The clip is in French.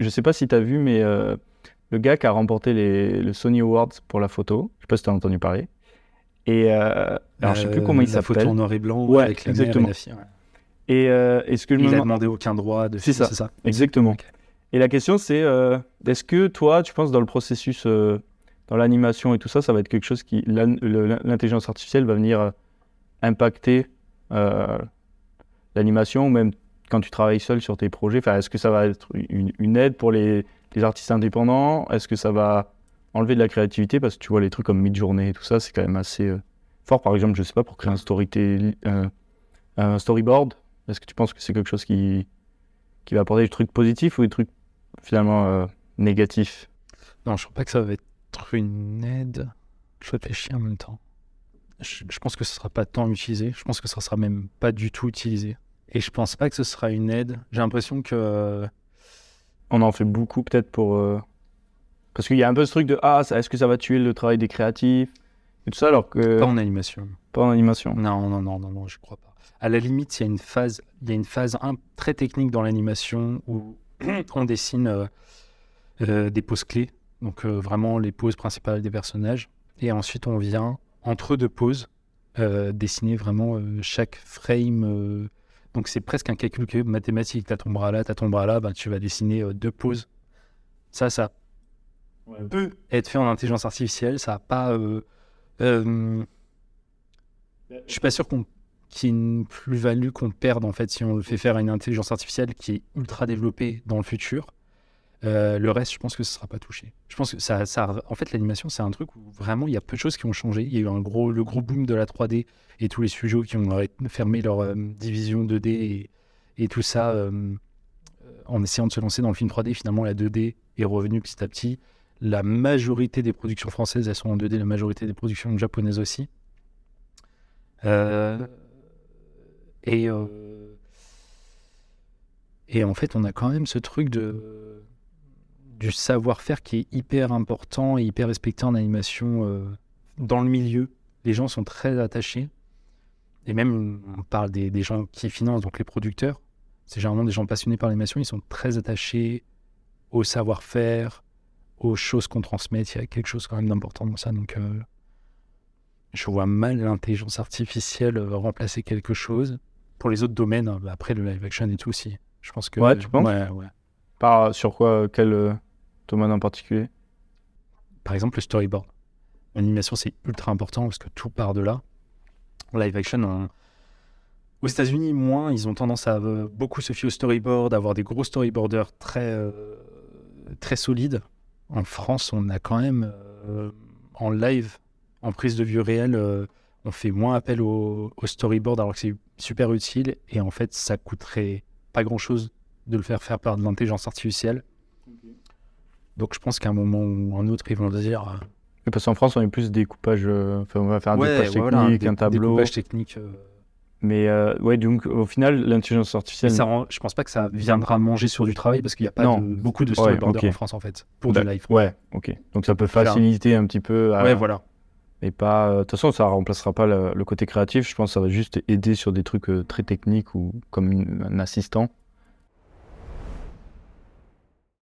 je sais pas si tu as vu, mais euh, le gars qui a remporté les, le Sony Awards pour la photo, je sais pas si tu as entendu parler. Et euh, alors, je sais plus comment il La photo s'appelle. en noir et blanc Ouais, avec la exactement. mère et la fille. ouais. Et euh, est-ce que je me Il a demandé aucun droit de C'est ça. Ça. Exactement. Et la question, c'est euh, est-ce que toi, tu penses dans le processus, euh, dans l'animation et tout ça, ça va être quelque chose qui. L'intelligence artificielle va venir euh, impacter euh, l'animation, ou même quand tu travailles seul sur tes projets Est-ce que ça va être une, aide pour les, les artistes indépendants? Est-ce que ça va enlever de la créativité? Parce que tu vois, les trucs comme Midjourney et tout ça, c'est quand même assez euh, fort. Par exemple, je sais pas, pour créer un, story un storyboard, est-ce que tu penses que c'est quelque chose qui, qui va apporter des trucs positifs ou des trucs finalement euh, négatifs? Non, je crois pas que ça va être une aide. Je réfléchis en même temps. Je, pense que ce sera pas tant utilisé. Je pense que ça sera même pas du tout utilisé. Et je pense pas que ce sera une aide. J'ai l'impression que On en fait beaucoup peut-être pour... euh, Parce qu'il y a un peu ce truc de « Ah, est-ce que ça va tuer le travail des créatifs ?» et tout ça, alors que pas en animation. pas en animation. Non, non, non, non, non, je crois pas. À la limite, il y a une phase, il y a une phase un- très technique dans l'animation où on dessine euh, euh, des poses clés, donc vraiment les poses principales des personnages, et ensuite on vient entre deux poses dessiner vraiment chaque frame. Donc c'est presque un calcul que mathématique. T'as ton bras là, t'as ton bras là, ben, tu vas dessiner euh, deux poses. Ça, ça peut être fait en intelligence artificielle. Ça a pas. euh, euh, je suis pas sûr qu'on qu'il y ait une plus-value qu'on perde en fait si on le fait faire à une intelligence artificielle qui est ultra développée dans le futur. Euh, le reste, je pense que ce sera pas touché. Je pense que ça, en fait, l'animation, c'est un truc où vraiment il y a peu de choses qui ont changé. Il y a eu un gros, le gros boom de la 3D et tous les studios qui ont fermé leur euh, division 2D et, tout ça euh, en essayant de se lancer dans le film 3D. Finalement, la 2D est revenue petit à petit. La majorité des productions françaises, elles sont en 2D. La majorité des productions japonaises aussi. Et, et en fait, on a quand même ce truc de, du savoir-faire qui est hyper important et hyper respecté en animation euh, dans le milieu. Les gens sont très attachés. Et même, on parle des, des gens qui financent, donc les producteurs. C'est généralement des gens passionnés par l'animation. Ils sont très attachés au savoir-faire, aux choses qu'on transmet. Il y a quelque chose quand même d'important dans ça. Donc, euh, je vois mal l'intelligence artificielle euh, remplacer quelque chose. Pour les autres domaines, hein, bah, après le live action et tout aussi. Je pense que. Ouais, tu penses? Ouais, ouais. Sur quoi Quel euh, domaine en particulier? Par exemple, le storyboard. L'animation, c'est ultra important parce que tout part de là. Live action, on- aux États-Unis, moins, ils ont tendance à euh, beaucoup se fier au storyboard, avoir des gros storyboarders très, euh, très solides. En France, on a quand même, euh, en live, en prise de vue réelle, euh, on fait moins appel au, au storyboard alors que c'est super utile. Et en fait, ça coûterait pas grand-chose de le faire faire par de l'intelligence artificielle. Donc je pense qu'à un moment ou un autre, ils vont dire... euh, Parce qu'en France, on est plus découpage. euh, Enfin, on va faire un Ouais, découpage voilà, technique, dé- un tableau. découpage technique. euh, Mais euh, ouais, donc au final, l'intelligence artificielle. ça rend- je pense pas que ça viendra manger sur du travail parce qu'il n'y a pas Non. de- beaucoup de storyboarders ok. en France en fait pour du Bah, live. Ouais, ok. Donc ça peut faciliter un petit peu. à- Ouais, voilà. Mais pas. euh, De toute façon, ça remplacera pas le, le côté créatif. Je pense que ça va juste aider sur des trucs euh, très techniques ou comme une- un assistant.